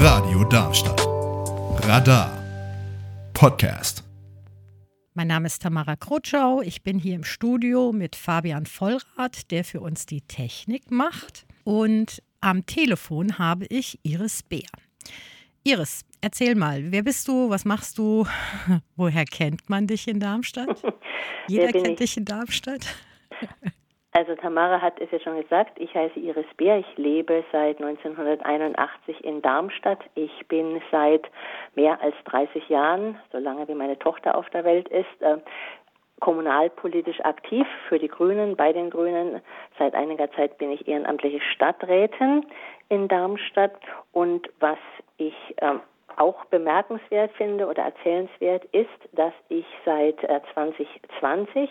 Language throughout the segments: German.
Radio Darmstadt. Radar. Podcast. Mein Name ist Tamara Krutschau. Ich bin hier im Studio mit Fabian Vollrath, der für uns die Technik macht. Und am Telefon habe ich Iris Bär. Iris, erzähl mal, wer bist du, was machst du, woher kennt man dich in Darmstadt? Jeder kennt ich? dich in Darmstadt. Also Tamara hat es ja schon gesagt, ich heiße Iris Beer, ich lebe seit 1981 in Darmstadt. Ich bin seit mehr als 30 Jahren, so lange wie meine Tochter auf der Welt ist, äh, kommunalpolitisch aktiv für die Grünen, bei den Grünen. Seit einiger Zeit bin ich ehrenamtliche Stadträtin in Darmstadt und was ich äh, auch bemerkenswert finde oder erzählenswert ist, dass ich seit 2020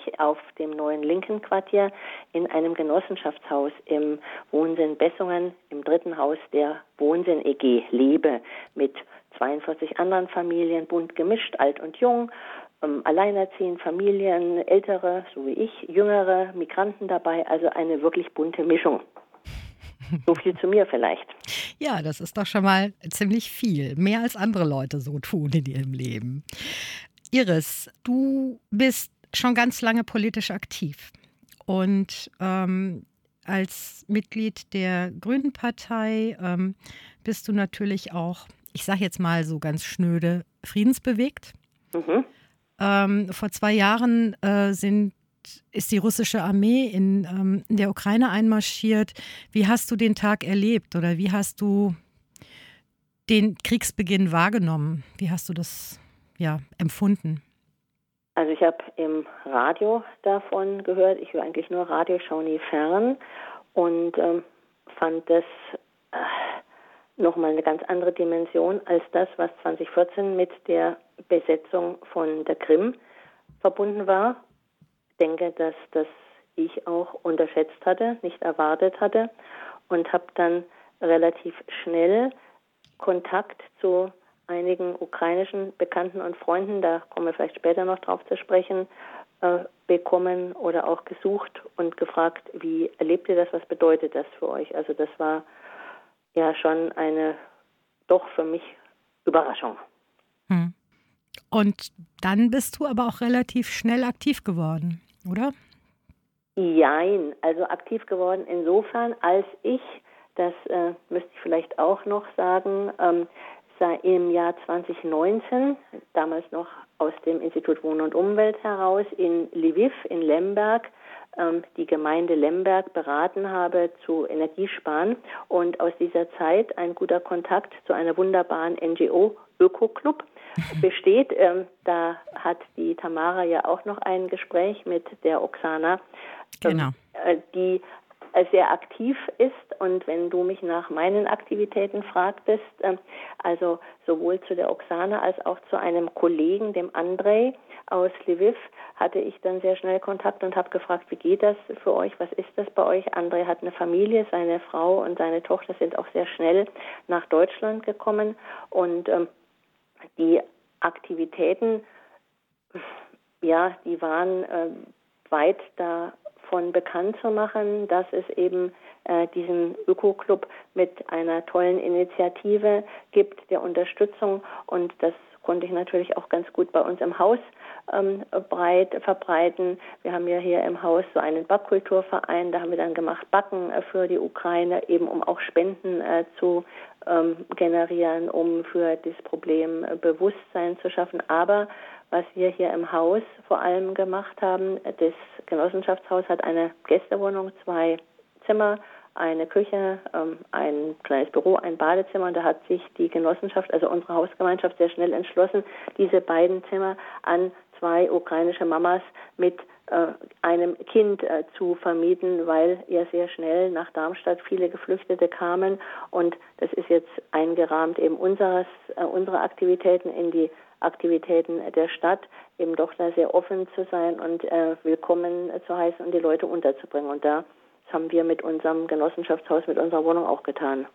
äh, auf dem neuen Linken Quartier in einem Genossenschaftshaus im Wohnsinn Bessungen, im dritten Haus der Wohnsinn EG lebe, mit 42 anderen Familien, bunt gemischt, alt und jung, ähm, alleinerziehend, Familien, ältere, so wie ich, jüngere, Migranten dabei, also eine wirklich bunte Mischung. So viel zu mir vielleicht. Ja, das ist doch schon mal ziemlich viel. Mehr als andere Leute so tun in ihrem Leben. Iris, du bist schon ganz lange politisch aktiv. Und ähm, als Mitglied der Grünen Partei ähm, bist du natürlich auch, ich sage jetzt mal so ganz schnöde, friedensbewegt. Mhm. Ähm, vor zwei Jahren äh, sind ist die russische Armee in, ähm, in der Ukraine einmarschiert. Wie hast du den Tag erlebt oder wie hast du den Kriegsbeginn wahrgenommen? Wie hast du das ja, empfunden? Also ich habe im Radio davon gehört. Ich höre eigentlich nur Radio, schaue nie fern und ähm, fand das äh, nochmal eine ganz andere Dimension als das, was 2014 mit der Besetzung von der Krim verbunden war denke, dass das ich auch unterschätzt hatte, nicht erwartet hatte und habe dann relativ schnell Kontakt zu einigen ukrainischen Bekannten und Freunden, da kommen wir vielleicht später noch drauf zu sprechen, äh, bekommen oder auch gesucht und gefragt, wie erlebt ihr das, was bedeutet das für euch? Also das war ja schon eine doch für mich Überraschung. Hm. Und dann bist du aber auch relativ schnell aktiv geworden oder? Jein, also aktiv geworden insofern, als ich, das äh, müsste ich vielleicht auch noch sagen, ähm, im Jahr 2019, damals noch aus dem Institut Wohnen und Umwelt heraus, in Lviv, in Lemberg, ähm, die Gemeinde Lemberg beraten habe zu Energiesparen und aus dieser Zeit ein guter Kontakt zu einer wunderbaren NGO Öko-Club besteht. Ähm, da hat die Tamara ja auch noch ein Gespräch mit der Oksana, ähm, genau. äh, die äh, sehr aktiv ist. Und wenn du mich nach meinen Aktivitäten fragtest, äh, also sowohl zu der Oksana als auch zu einem Kollegen, dem Andrei aus Lviv, hatte ich dann sehr schnell Kontakt und habe gefragt, wie geht das für euch, was ist das bei euch? Andrei hat eine Familie, seine Frau und seine Tochter sind auch sehr schnell nach Deutschland gekommen und ähm, die Aktivitäten, ja, die waren äh, weit davon bekannt zu machen, dass es eben äh, diesen Öko-Club mit einer tollen Initiative gibt der Unterstützung und das konnte ich natürlich auch ganz gut bei uns im Haus ähm, breit verbreiten. Wir haben ja hier im Haus so einen Backkulturverein, da haben wir dann gemacht Backen äh, für die Ukraine, eben um auch Spenden äh, zu ähm, generieren, um für das Problem äh, Bewusstsein zu schaffen. Aber was wir hier im Haus vor allem gemacht haben, das Genossenschaftshaus hat eine Gästewohnung, zwei Zimmer, eine Küche, ähm, ein kleines Büro, ein Badezimmer. Und da hat sich die Genossenschaft, also unsere Hausgemeinschaft, sehr schnell entschlossen, diese beiden Zimmer an zwei ukrainische Mamas mit äh, einem Kind äh, zu vermieten, weil ja sehr schnell nach Darmstadt viele Geflüchtete kamen und das ist jetzt eingerahmt eben unseres, äh, unsere Aktivitäten in die Aktivitäten der Stadt, eben doch da sehr offen zu sein und äh, willkommen zu heißen und die Leute unterzubringen. Und da haben wir mit unserem Genossenschaftshaus, mit unserer Wohnung auch getan.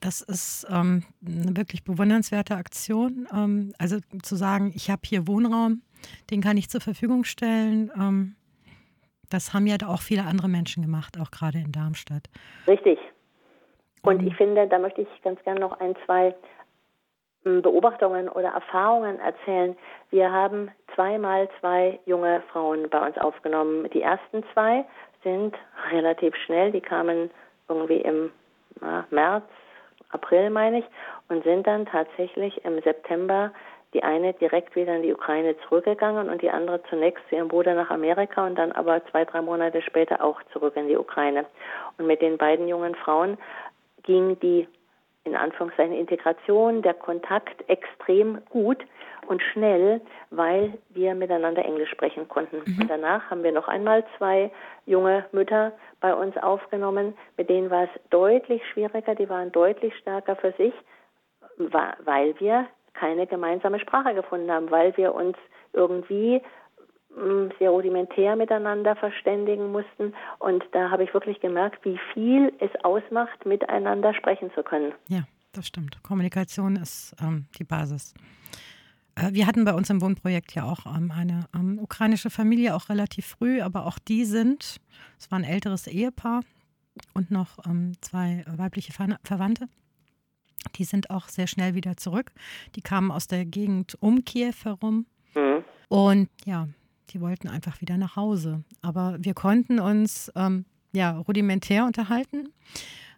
Das ist ähm, eine wirklich bewundernswerte Aktion. Ähm, also zu sagen, ich habe hier Wohnraum, den kann ich zur Verfügung stellen. Ähm, das haben ja auch viele andere Menschen gemacht, auch gerade in Darmstadt. Richtig. Und ich finde, da möchte ich ganz gerne noch ein, zwei Beobachtungen oder Erfahrungen erzählen. Wir haben zweimal zwei junge Frauen bei uns aufgenommen. Die ersten zwei sind relativ schnell, die kamen irgendwie im März, April meine ich, und sind dann tatsächlich im September die eine direkt wieder in die Ukraine zurückgegangen und die andere zunächst zu ihrem Bruder nach Amerika und dann aber zwei, drei Monate später auch zurück in die Ukraine. Und mit den beiden jungen Frauen ging die in Anführungszeichen Integration, der Kontakt extrem gut und schnell, weil wir miteinander Englisch sprechen konnten. Mhm. Und danach haben wir noch einmal zwei junge Mütter bei uns aufgenommen, mit denen war es deutlich schwieriger, die waren deutlich stärker für sich, weil wir keine gemeinsame Sprache gefunden haben, weil wir uns irgendwie sehr rudimentär miteinander verständigen mussten. Und da habe ich wirklich gemerkt, wie viel es ausmacht, miteinander sprechen zu können. Ja, das stimmt. Kommunikation ist ähm, die Basis. Äh, wir hatten bei uns im Wohnprojekt ja auch ähm, eine ähm, ukrainische Familie, auch relativ früh, aber auch die sind, es war ein älteres Ehepaar und noch ähm, zwei weibliche Ver Verwandte. Die sind auch sehr schnell wieder zurück. Die kamen aus der Gegend um Kiew herum. Mhm. Und ja, die wollten einfach wieder nach Hause. Aber wir konnten uns ähm, ja rudimentär unterhalten.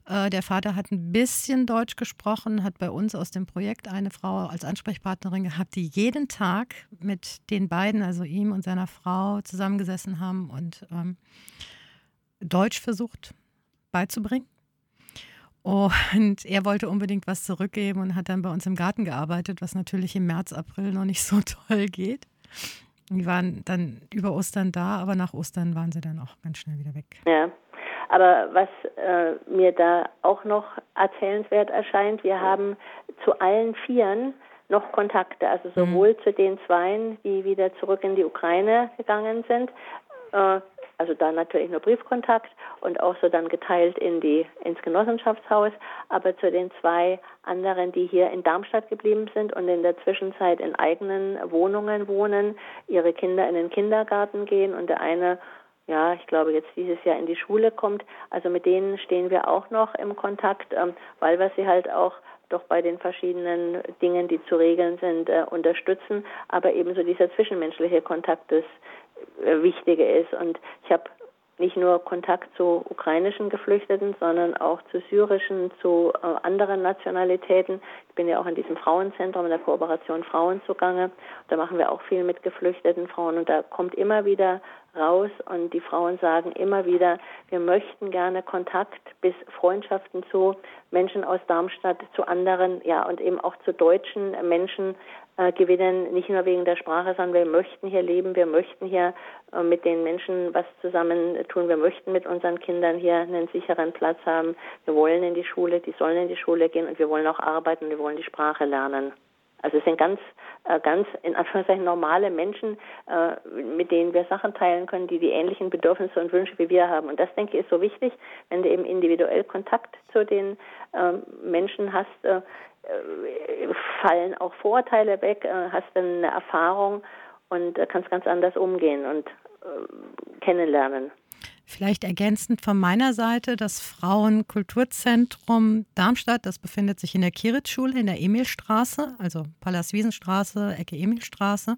Äh, der Vater hat ein bisschen Deutsch gesprochen, hat bei uns aus dem Projekt eine Frau als Ansprechpartnerin gehabt, die jeden Tag mit den beiden, also ihm und seiner Frau, zusammengesessen haben und ähm, Deutsch versucht beizubringen. Und er wollte unbedingt was zurückgeben und hat dann bei uns im Garten gearbeitet, was natürlich im März, April noch nicht so toll geht. Die waren dann über Ostern da, aber nach Ostern waren sie dann auch ganz schnell wieder weg. Ja. Aber was äh, mir da auch noch erzählenswert erscheint, wir haben zu allen Vieren noch Kontakte, also mhm. sowohl mhm. zu den Zweien, die wieder zurück in die Ukraine gegangen sind, äh, also da natürlich nur Briefkontakt und auch so dann geteilt in die, ins Genossenschaftshaus, aber zu den zwei anderen, die hier in Darmstadt geblieben sind und in der Zwischenzeit in eigenen Wohnungen wohnen, ihre Kinder in den Kindergarten gehen und der eine ja, ich glaube, jetzt dieses Jahr in die Schule kommt. Also mit denen stehen wir auch noch im Kontakt, ähm, weil wir sie halt auch doch bei den verschiedenen Dingen, die zu regeln sind, äh, unterstützen. Aber ebenso dieser zwischenmenschliche Kontakt ist Wichtige ist. Und ich habe nicht nur Kontakt zu ukrainischen Geflüchteten, sondern auch zu syrischen, zu äh, anderen Nationalitäten. Ich bin ja auch in diesem Frauenzentrum in der Kooperation Frauen zugange. Da machen wir auch viel mit geflüchteten Frauen und da kommt immer wieder raus und die Frauen sagen immer wieder, wir möchten gerne Kontakt bis Freundschaften zu Menschen aus Darmstadt, zu anderen, ja, und eben auch zu deutschen Menschen äh, gewinnen, nicht nur wegen der Sprache, sondern wir möchten hier leben, wir möchten hier äh, mit den Menschen was zusammen tun, wir möchten mit unseren Kindern hier einen sicheren Platz haben, wir wollen in die Schule, die sollen in die Schule gehen und wir wollen auch arbeiten, wir wollen die Sprache lernen. Also es sind ganz, äh, ganz in Anführungszeichen normale Menschen, äh, mit denen wir Sachen teilen können, die die ähnlichen Bedürfnisse und Wünsche wie wir haben. Und das denke ich ist so wichtig, wenn du eben individuell Kontakt zu den ähm, Menschen hast, äh, fallen auch Vorurteile weg, hast dann eine Erfahrung und kannst ganz anders umgehen und kennenlernen. Vielleicht ergänzend von meiner Seite das Frauenkulturzentrum Darmstadt, das befindet sich in der Kiritz-Schule in der Emilstraße, also Pallas-Wiesenstraße, Ecke Emilstraße.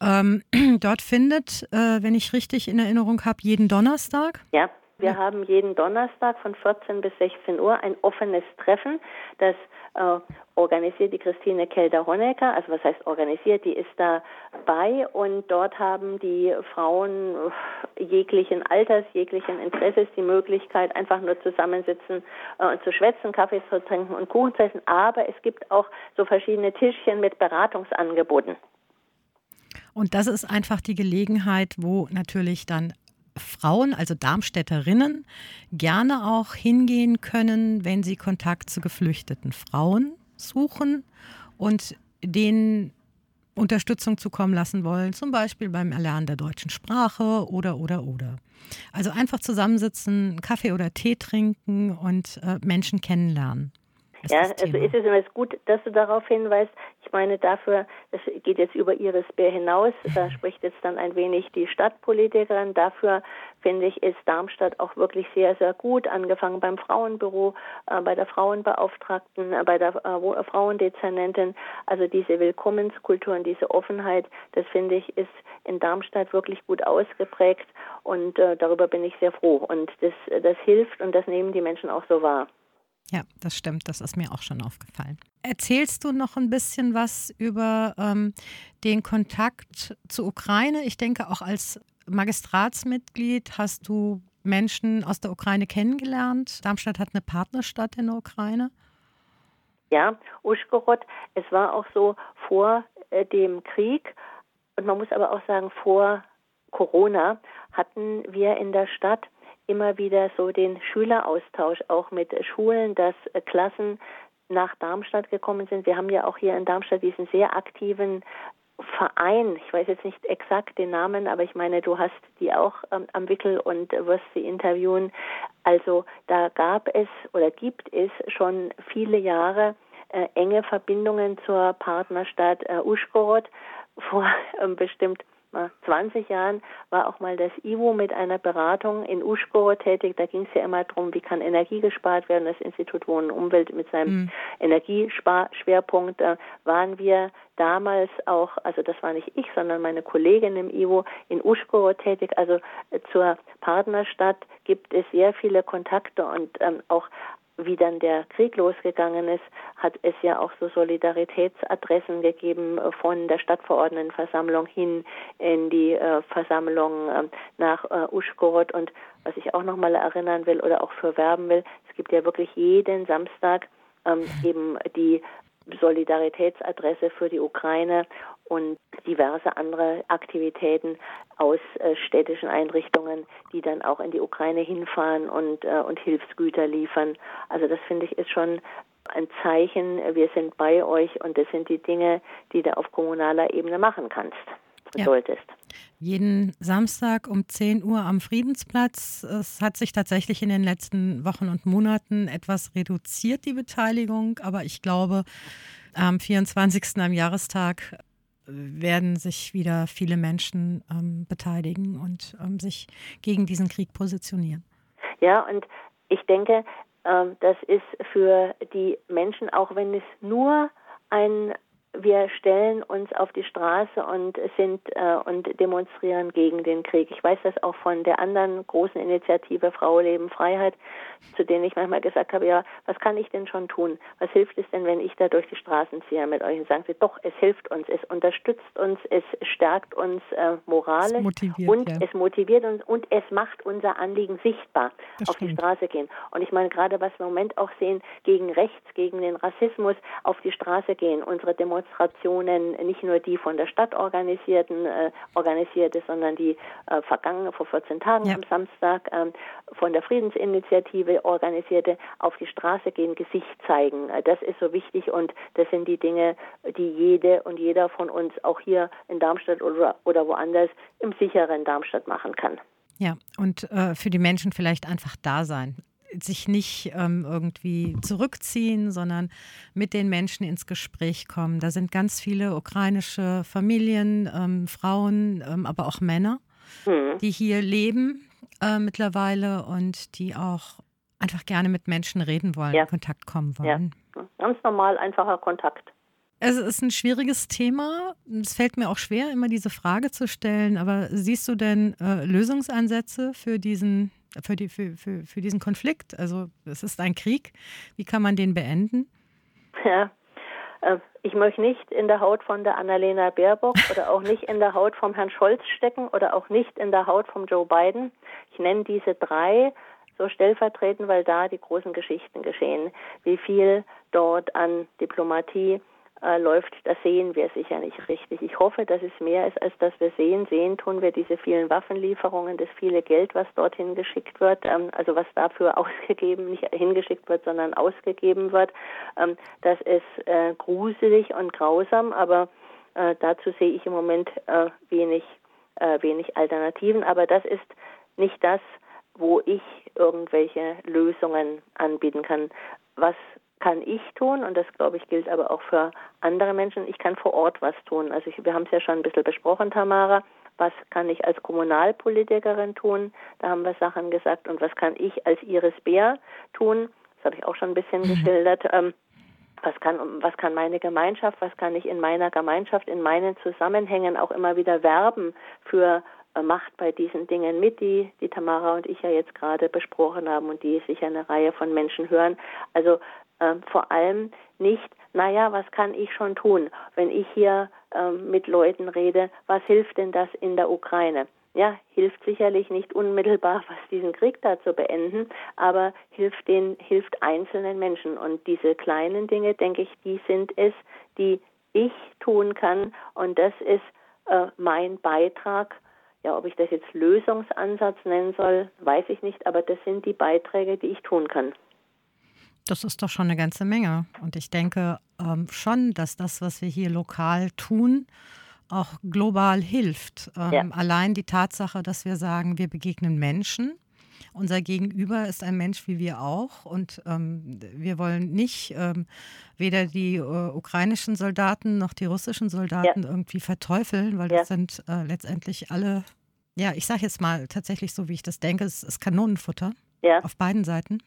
Ähm, dort findet, äh, wenn ich richtig in Erinnerung habe, jeden Donnerstag. Ja, wir ja. haben jeden Donnerstag von 14 bis 16 Uhr ein offenes Treffen, das äh, organisiert die Christine Kelder-Honecker, also was heißt organisiert, die ist dabei und dort haben die Frauen jeglichen Alters, jeglichen Interesses die Möglichkeit, einfach nur zusammensitzen äh, und zu schwätzen, Kaffee zu trinken und Kuchen zu essen, aber es gibt auch so verschiedene Tischchen mit Beratungsangeboten. Und das ist einfach die Gelegenheit, wo natürlich dann Frauen, also Darmstädterinnen, gerne auch hingehen können, wenn sie Kontakt zu geflüchteten Frauen suchen und denen Unterstützung zukommen lassen wollen, zum Beispiel beim Erlernen der deutschen Sprache oder, oder, oder. Also einfach zusammensitzen, Kaffee oder Tee trinken und äh, Menschen kennenlernen. Ja, also ist es immer gut, dass du darauf hinweist. Ich meine, dafür, das geht jetzt über Iris Bär hinaus, da spricht jetzt dann ein wenig die Stadtpolitikerin. Dafür finde ich, ist Darmstadt auch wirklich sehr, sehr gut, angefangen beim Frauenbüro, äh, bei der Frauenbeauftragten, äh, bei der äh, Frauendezernentin. Also diese Willkommenskultur und diese Offenheit, das finde ich, ist in Darmstadt wirklich gut ausgeprägt und äh, darüber bin ich sehr froh. Und das, das hilft und das nehmen die Menschen auch so wahr. Ja, das stimmt. Das ist mir auch schon aufgefallen. Erzählst du noch ein bisschen was über ähm, den Kontakt zur Ukraine? Ich denke, auch als Magistratsmitglied hast du Menschen aus der Ukraine kennengelernt. Darmstadt hat eine Partnerstadt in der Ukraine. Ja, Uschgorod. Es war auch so vor äh, dem Krieg und man muss aber auch sagen, vor Corona hatten wir in der Stadt immer wieder so den Schüleraustausch auch mit Schulen, dass Klassen nach Darmstadt gekommen sind. Wir haben ja auch hier in Darmstadt diesen sehr aktiven Verein, ich weiß jetzt nicht exakt den Namen, aber ich meine, du hast die auch ähm, am Wickel und wirst sie interviewen. Also da gab es oder gibt es schon viele Jahre äh, enge Verbindungen zur Partnerstadt äh, Uschgorod. Vor äh, bestimmt 20 Jahren war auch mal das IWO mit einer Beratung in Uschgorod tätig. Da ging es ja immer darum, wie kann Energie gespart werden. Das Institut Wohnen und Umwelt mit seinem mhm. Energiesparschwerpunkt. Da waren wir damals auch, also das war nicht ich, sondern meine Kollegin im IWO in Uschgorod tätig. Also äh, zur Partnerstadt gibt es sehr viele Kontakte und ähm, auch wie dann der Krieg losgegangen ist, hat es ja auch so Solidaritätsadressen gegeben äh, von der Stadtverordnetenversammlung hin in die äh, Versammlung äh, nach äh, Uschgorod. Und was ich auch nochmal erinnern will oder auch für werben will, es gibt ja wirklich jeden Samstag ähm, eben die Solidaritätsadresse für die Ukraine und diverse andere Aktivitäten aus äh, städtischen Einrichtungen, die dann auch in die Ukraine hinfahren und, äh, und Hilfsgüter liefern. Also das finde ich ist schon ein Zeichen, wir sind bei euch und das sind die Dinge, die du auf kommunaler Ebene machen kannst, ja. solltest. Jeden Samstag um 10 Uhr am Friedensplatz. Es hat sich tatsächlich in den letzten Wochen und Monaten etwas reduziert, die Beteiligung, aber ich glaube, am 24. am Jahrestag werden sich wieder viele Menschen ähm, beteiligen und ähm, sich gegen diesen Krieg positionieren. Ja, und ich denke, ähm, das ist für die Menschen, auch wenn es nur ein wir stellen uns auf die Straße und sind äh, und demonstrieren gegen den Krieg. Ich weiß das auch von der anderen großen Initiative Frau Leben Freiheit, zu denen ich manchmal gesagt habe, ja, was kann ich denn schon tun? Was hilft es denn, wenn ich da durch die Straßen ziehe mit euch und sagen sie, doch, es hilft uns, es unterstützt uns, es stärkt uns äh, moralisch und ja. es motiviert uns und es macht unser Anliegen sichtbar, das auf stimmt. die Straße gehen. Und ich meine gerade, was wir im Moment auch sehen, gegen rechts, gegen den Rassismus auf die Straße gehen, unsere Demonstrationen Demonstrationen, nicht nur die von der Stadt organisierten, äh, organisierte, sondern die äh, vergangene vor 14 Tagen ja. am Samstag äh, von der Friedensinitiative organisierte, auf die Straße gehen, Gesicht zeigen. Äh, das ist so wichtig und das sind die Dinge, die jede und jeder von uns auch hier in Darmstadt oder, oder woanders im sicheren Darmstadt machen kann. Ja, und äh, für die Menschen vielleicht einfach da sein sich nicht ähm, irgendwie zurückziehen, sondern mit den Menschen ins Gespräch kommen. Da sind ganz viele ukrainische Familien, ähm, Frauen, ähm, aber auch Männer, mhm. die hier leben äh, mittlerweile und die auch einfach gerne mit Menschen reden wollen, ja. in Kontakt kommen wollen. Ja. Ganz normal, einfacher Kontakt. Es ist ein schwieriges Thema. Es fällt mir auch schwer, immer diese Frage zu stellen. Aber siehst du denn äh, Lösungsansätze für diesen für, die, für, für, für diesen Konflikt? Also es ist ein Krieg. Wie kann man den beenden? Ja, äh, ich möchte nicht in der Haut von der Annalena Baerbock oder auch nicht in der Haut vom Herrn Scholz stecken oder auch nicht in der Haut von Joe Biden. Ich nenne diese drei so stellvertretend, weil da die großen Geschichten geschehen. Wie viel dort an Diplomatie, äh, läuft, das sehen wir sicher nicht richtig. Ich hoffe, dass es mehr ist, als dass wir sehen. Sehen tun wir diese vielen Waffenlieferungen, das viele Geld, was dorthin geschickt wird, ähm, also was dafür ausgegeben, nicht hingeschickt wird, sondern ausgegeben wird. Ähm, das ist äh, gruselig und grausam, aber äh, dazu sehe ich im Moment äh, wenig, äh, wenig Alternativen. Aber das ist nicht das, wo ich irgendwelche Lösungen anbieten kann. Was kann ich tun und das glaube ich gilt aber auch für andere Menschen. Ich kann vor Ort was tun. Also ich, wir haben es ja schon ein bisschen besprochen, Tamara. Was kann ich als Kommunalpolitikerin tun? Da haben wir Sachen gesagt. Und was kann ich als Iris Bär tun? Das habe ich auch schon ein bisschen mhm. geschildert. Ähm, was kann, was kann meine Gemeinschaft, was kann ich in meiner Gemeinschaft, in meinen Zusammenhängen auch immer wieder werben für äh, Macht bei diesen Dingen mit, die, die Tamara und ich ja jetzt gerade besprochen haben und die sicher eine Reihe von Menschen hören. Also äh, vor allem nicht, naja, was kann ich schon tun, wenn ich hier äh, mit Leuten rede, was hilft denn das in der Ukraine? Ja, hilft sicherlich nicht unmittelbar, was diesen Krieg da zu beenden, aber hilft den, hilft einzelnen Menschen. Und diese kleinen Dinge, denke ich, die sind es, die ich tun kann. Und das ist äh, mein Beitrag. Ja, ob ich das jetzt Lösungsansatz nennen soll, weiß ich nicht, aber das sind die Beiträge, die ich tun kann. Das ist doch schon eine ganze Menge. Und ich denke ähm, schon, dass das, was wir hier lokal tun, auch global hilft. Ähm, ja. Allein die Tatsache, dass wir sagen, wir begegnen Menschen. Unser Gegenüber ist ein Mensch wie wir auch. Und ähm, wir wollen nicht ähm, weder die äh, ukrainischen Soldaten noch die russischen Soldaten ja. irgendwie verteufeln, weil ja. das sind äh, letztendlich alle, ja, ich sage jetzt mal tatsächlich so, wie ich das denke, es ist Kanonenfutter auf beiden Seiten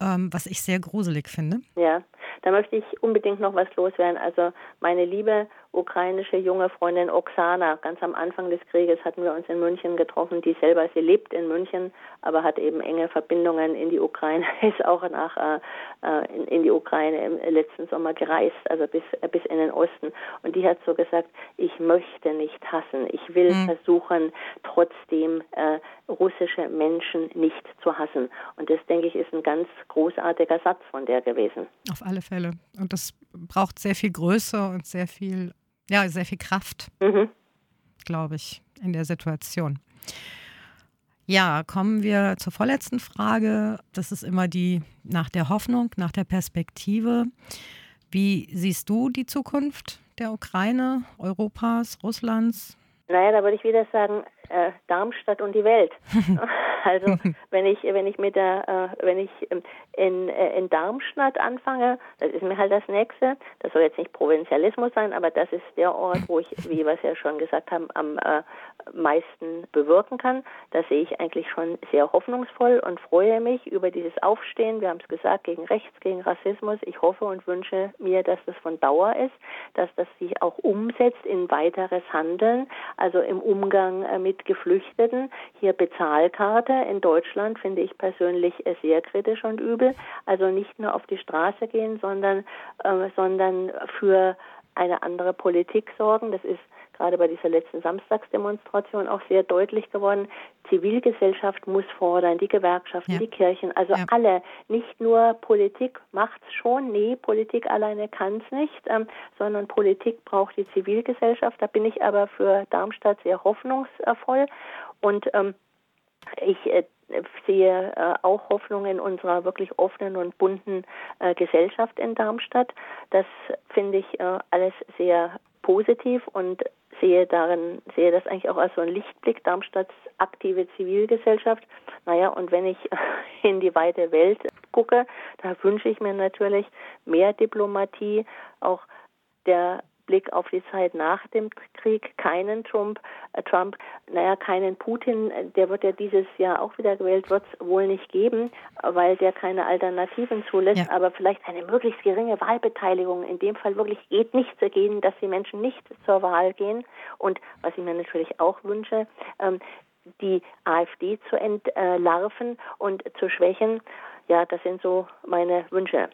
ähm, was ich sehr gruselig finde. Ja, da möchte ich unbedingt noch was loswerden. Also meine liebe ukrainische junge Freundin Oksana, ganz am Anfang des Krieges hatten wir uns in München getroffen, die selber, sie lebt in München, aber hat eben enge Verbindungen in die Ukraine, ist auch nach äh, äh, in, in, die Ukraine im letzten Sommer gereist, also bis äh, bis in den Osten. Und die hat so gesagt, ich möchte nicht hassen, ich will mhm. versuchen, trotzdem äh, russische Menschen nicht zu hassen. Und das denke ich ist ein ganz großartiger Satz von der gewesen. Auf alle Fälle. Und das braucht sehr viel Größe und sehr viel ja, sehr viel Kraft, mhm. glaube ich, in der Situation. Ja, kommen wir zur vorletzten Frage. Das ist immer die nach der Hoffnung, nach der Perspektive. Wie siehst du die Zukunft der Ukraine, Europas, Russlands? Naja, da würde ich wieder sagen, äh, Darmstadt und die Welt. also wenn ich wenn ich mit der äh, wenn ich ähm, in äh, in Darmstadt anfange, das ist mir halt das nächste. Das soll jetzt nicht Provinzialismus sein, aber das ist der Ort, wo ich, wie wir es ja schon gesagt haben, am äh, meisten bewirken kann. Da sehe ich eigentlich schon sehr hoffnungsvoll und freue mich über dieses Aufstehen. Wir haben es gesagt gegen Rechts, gegen Rassismus. Ich hoffe und wünsche mir, dass das von Dauer ist, dass das sich auch umsetzt in weiteres Handeln, also im Umgang äh, mit mit Geflüchteten. Hier Bezahlkarte in Deutschland finde ich persönlich sehr kritisch und übel. Also nicht nur auf die Straße gehen, sondern, äh, sondern für eine andere Politik sorgen. Das ist gerade bei dieser letzten Samstagsdemonstration auch sehr deutlich geworden. Zivilgesellschaft muss fordern, die Gewerkschaften, ja. die Kirchen, also ja. alle. Nicht nur Politik macht es schon, nee, Politik alleine kann es nicht, ähm, sondern Politik braucht die Zivilgesellschaft. Da bin ich aber für Darmstadt sehr hoffnungsvoll und ähm, ich äh, sehe äh, auch Hoffnung in unserer wirklich offenen und bunten äh, Gesellschaft in Darmstadt. Das finde ich alles sehr positiv und sehe darin, sehe das eigentlich auch als so ein Lichtblick, Darmstadts aktive Zivilgesellschaft. Naja, und wenn ich in die weite Welt gucke, da wünsche ich mir natürlich mehr Diplomatie, auch der Blick auf die Zeit nach dem Krieg keinen Trump, äh, Trump, naja, keinen Putin, der wird ja dieses Jahr auch wieder gewählt, wird es wohl nicht geben, weil der keine Alternativen zulässt, ja. aber vielleicht eine möglichst geringe Wahlbeteiligung. In dem Fall wirklich geht nichts dagegen, dass die Menschen nicht zur Wahl gehen. Und was ich mir natürlich auch wünsche, ähm, die AfD zu entlarven und zu schwächen. Ja, das sind so meine Wünsche.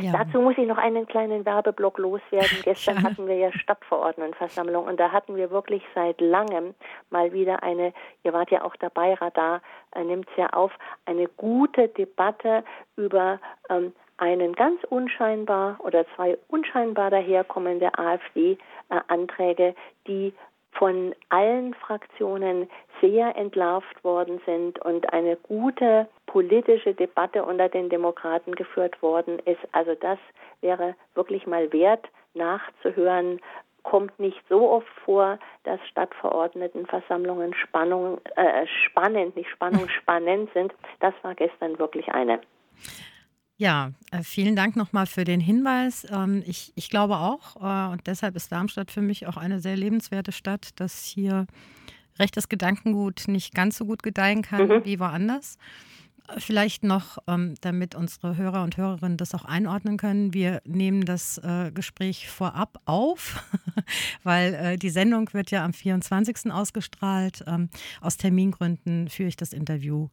Ja. Dazu muss ich noch einen kleinen Werbeblock loswerden. Gestern ja. hatten wir ja Stadtverordnetenversammlung und da hatten wir wirklich seit langem mal wieder eine, ihr wart ja auch dabei, Radar äh, nimmt es ja auf, eine gute Debatte über ähm, einen ganz unscheinbar oder zwei unscheinbar daherkommende AfD-Anträge, äh, die von allen Fraktionen sehr entlarvt worden sind und eine gute politische Debatte unter den Demokraten geführt worden ist. Also das wäre wirklich mal wert nachzuhören. Kommt nicht so oft vor, dass Stadtverordnetenversammlungen Spannung, äh, spannend, nicht Spannung, spannend sind. Das war gestern wirklich eine. Ja, äh, vielen Dank nochmal für den Hinweis. Ähm, ich, ich glaube auch, äh, und deshalb ist Darmstadt für mich auch eine sehr lebenswerte Stadt, dass hier rechtes Gedankengut nicht ganz so gut gedeihen kann Mhm. wie woanders. Äh, Vielleicht noch, ähm, damit unsere Hörer und Hörerinnen das auch einordnen können. Wir nehmen das äh, Gespräch vorab auf, weil äh, die Sendung wird ja am 24. ausgestrahlt. Ähm, aus Termingründen führe ich das Interview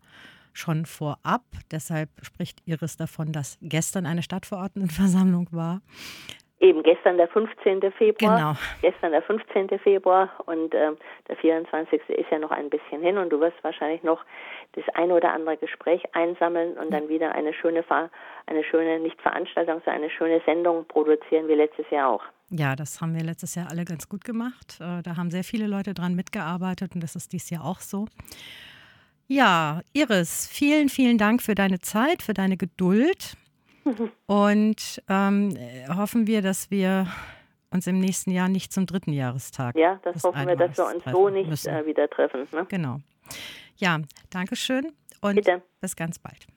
schon vorab. Deshalb spricht Iris davon, dass gestern eine Stadtverordnetenversammlung war. Eben gestern der 15. Februar. Genau. Gestern der 15. Februar und ähm, der 24. ist ja noch ein bisschen hin und du wirst wahrscheinlich noch das eine oder andere Gespräch einsammeln und dann wieder eine schöne, Ver eine schöne, nicht Veranstaltung, sondern eine schöne Sendung produzieren wie letztes Jahr auch. Ja, das haben wir letztes Jahr alle ganz gut gemacht. Äh, Da haben sehr viele Leute dran mitgearbeitet und das ist dieses Jahr auch so. Ja, Iris, vielen, vielen Dank für deine Zeit, für deine Geduld. Und ähm, äh, hoffen wir, dass wir uns im nächsten Jahr nicht zum dritten Jahrestag. Ja, das hoffen wir, dass wir uns so nicht müssen. äh, wieder treffen. Ne? Genau. Ja, danke schön und Bitte. bis ganz bald.